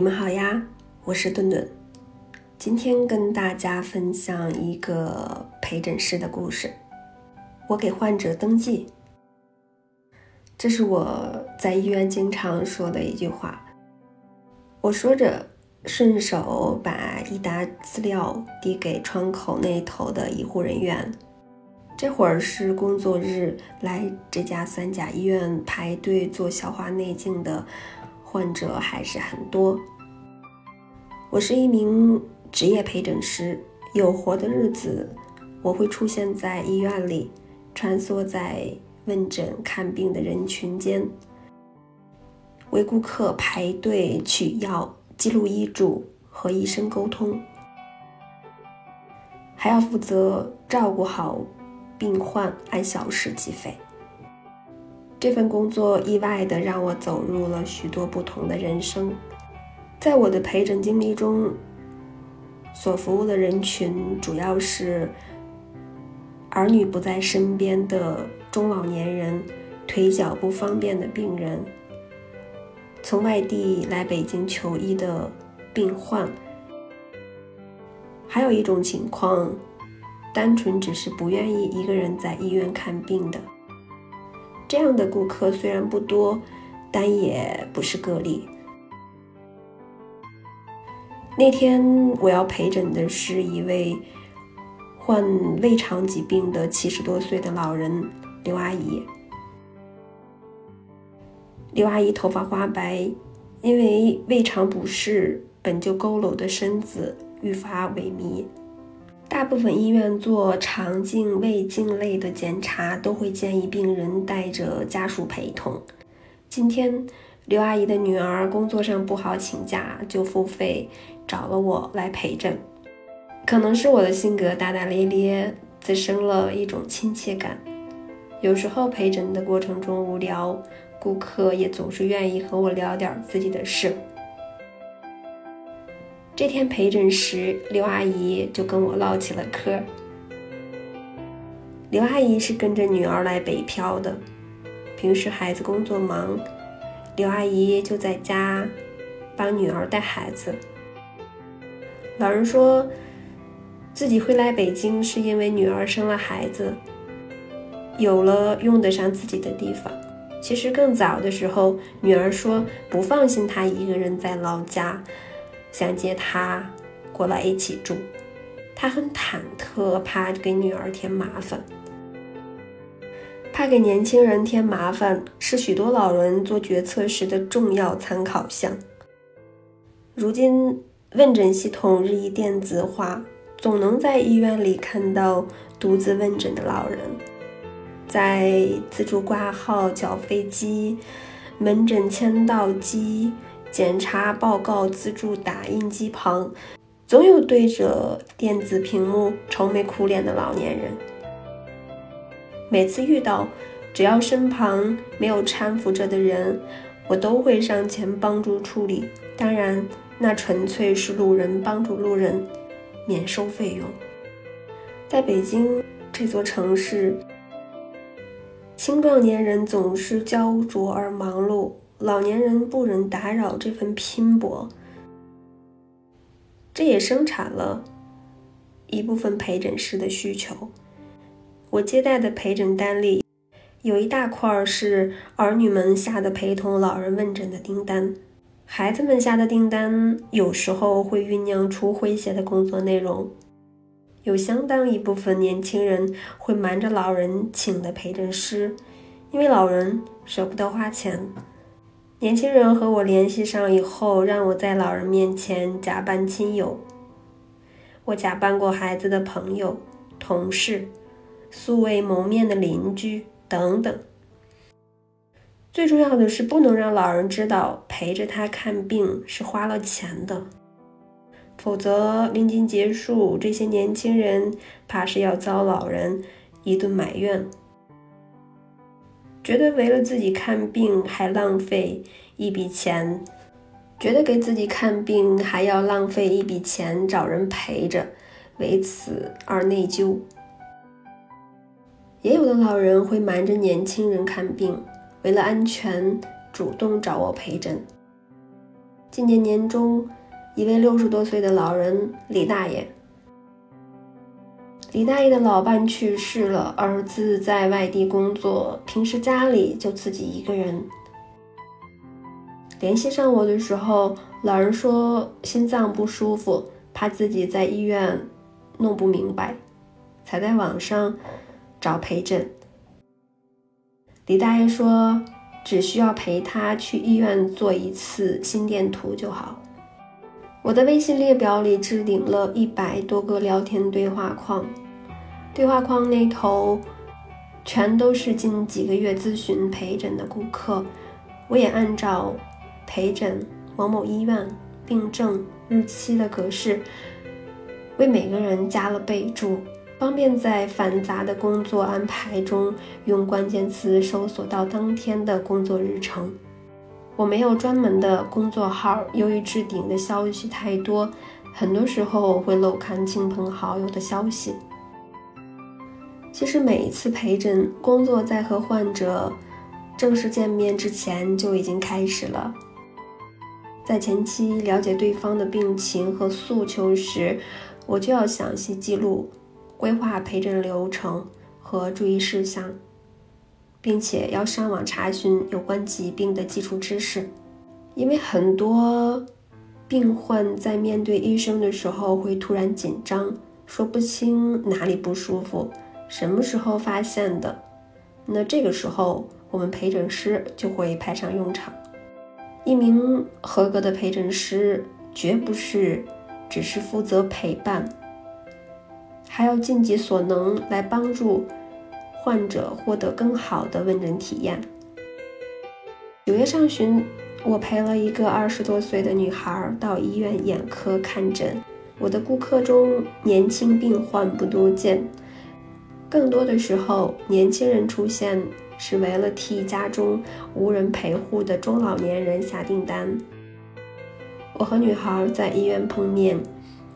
你们好呀，我是顿顿。今天跟大家分享一个陪诊师的故事。我给患者登记，这是我在医院经常说的一句话。我说着，顺手把一沓资料递给窗口那头的医护人员。这会儿是工作日，来这家三甲医院排队做消化内镜的患者还是很多。我是一名职业陪诊师，有活的日子，我会出现在医院里，穿梭在问诊看病的人群间，为顾客排队取药、记录医嘱和医生沟通，还要负责照顾好。病患按小时计费。这份工作意外的让我走入了许多不同的人生。在我的陪诊经历中，所服务的人群主要是儿女不在身边的中老年人、腿脚不方便的病人、从外地来北京求医的病患，还有一种情况。单纯只是不愿意一个人在医院看病的，这样的顾客虽然不多，但也不是个例。那天我要陪诊的是一位患胃肠疾病的七十多岁的老人刘阿姨。刘阿姨头发花白，因为胃肠不适，本就佝偻的身子愈发萎靡。大部分医院做肠镜、胃镜类的检查，都会建议病人带着家属陪同。今天，刘阿姨的女儿工作上不好请假，就付费找了我来陪诊。可能是我的性格大大咧咧，滋生了一种亲切感。有时候陪诊的过程中无聊，顾客也总是愿意和我聊点自己的事。这天陪诊时，刘阿姨就跟我唠起了嗑。刘阿姨是跟着女儿来北漂的，平时孩子工作忙，刘阿姨就在家帮女儿带孩子。老人说自己会来北京，是因为女儿生了孩子，有了用得上自己的地方。其实更早的时候，女儿说不放心她一个人在老家。想接她过来一起住，他很忐忑，怕给女儿添麻烦。怕给年轻人添麻烦是许多老人做决策时的重要参考项。如今问诊系统日益电子化，总能在医院里看到独自问诊的老人，在自助挂号缴费机、门诊签到机。检查报告自助打印机旁，总有对着电子屏幕愁眉苦脸的老年人。每次遇到，只要身旁没有搀扶着的人，我都会上前帮助处理。当然，那纯粹是路人帮助路人，免收费用。在北京这座城市，青壮年人总是焦灼而忙碌。老年人不忍打扰这份拼搏，这也生产了一部分陪诊师的需求。我接待的陪诊单里有一大块是儿女们下的陪同老人问诊的订单，孩子们下的订单有时候会酝酿出诙谐的工作内容。有相当一部分年轻人会瞒着老人请的陪诊师，因为老人舍不得花钱。年轻人和我联系上以后，让我在老人面前假扮亲友。我假扮过孩子的朋友、同事、素未谋面的邻居等等。最重要的是，不能让老人知道陪着他看病是花了钱的，否则临近结束，这些年轻人怕是要遭老人一顿埋怨。觉得为了自己看病还浪费一笔钱，觉得给自己看病还要浪费一笔钱找人陪着，为此而内疚。也有的老人会瞒着年轻人看病，为了安全主动找我陪诊。今年年中，一位六十多岁的老人李大爷。李大爷的老伴去世了，儿子在外地工作，平时家里就自己一个人。联系上我的时候，老人说心脏不舒服，怕自己在医院弄不明白，才在网上找陪诊。李大爷说，只需要陪他去医院做一次心电图就好。我的微信列表里置顶了一百多个聊天对话框，对话框那头全都是近几个月咨询陪诊的顾客。我也按照陪诊某某医院、病症、日期的格式，为每个人加了备注，方便在繁杂的工作安排中用关键词搜索到当天的工作日程。我没有专门的工作号，由于置顶的消息太多，很多时候会漏看亲朋好友的消息。其实每一次陪诊工作在和患者正式见面之前就已经开始了，在前期了解对方的病情和诉求时，我就要详细记录、规划陪诊流程和注意事项。并且要上网查询有关疾病的基础知识，因为很多病患在面对医生的时候会突然紧张，说不清哪里不舒服，什么时候发现的。那这个时候，我们陪诊师就会派上用场。一名合格的陪诊师绝不是只是负责陪伴，还要尽己所能来帮助。患者获得更好的问诊体验。九月上旬，我陪了一个二十多岁的女孩到医院眼科看诊。我的顾客中，年轻病患不多见，更多的时候，年轻人出现是为了替家中无人陪护的中老年人下订单。我和女孩在医院碰面，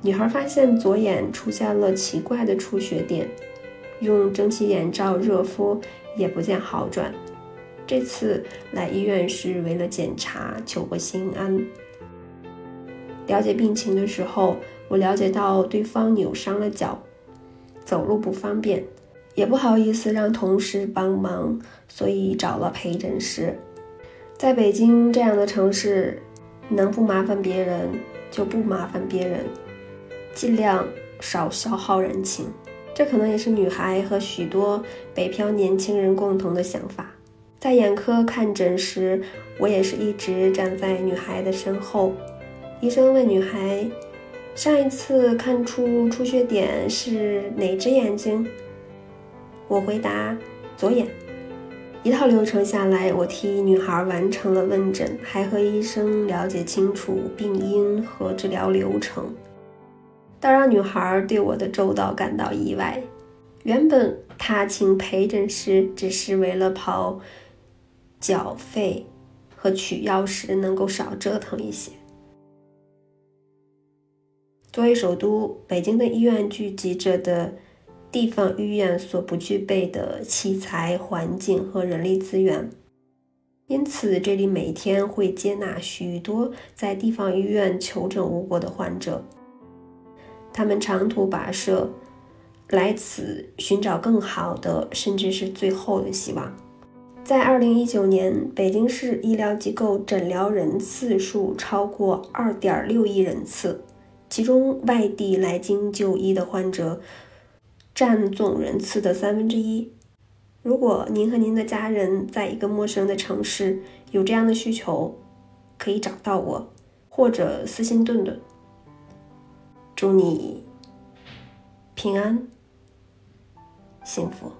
女孩发现左眼出现了奇怪的出血点。用蒸汽眼罩热敷也不见好转。这次来医院是为了检查，求个心安。了解病情的时候，我了解到对方扭伤了脚，走路不方便，也不好意思让同事帮忙，所以找了陪诊师。在北京这样的城市，能不麻烦别人就不麻烦别人，尽量少消耗人情。这可能也是女孩和许多北漂年轻人共同的想法。在眼科看诊时，我也是一直站在女孩的身后。医生问女孩：“上一次看出出血点是哪只眼睛？”我回答：“左眼。”一套流程下来，我替女孩完成了问诊，还和医生了解清楚病因和治疗流程。倒让女孩对我的周到感到意外。原本她请陪诊师只是为了跑缴费和取药时能够少折腾一些。作为首都，北京的医院聚集着的地方医院所不具备的器材、环境和人力资源，因此这里每天会接纳许多在地方医院求诊无果的患者。他们长途跋涉来此寻找更好的，甚至是最后的希望。在二零一九年，北京市医疗机构诊疗人次数超过二点六亿人次，其中外地来京就医的患者占总人次的三分之一。如果您和您的家人在一个陌生的城市有这样的需求，可以找到我，或者私信顿顿。祝你平安、幸福。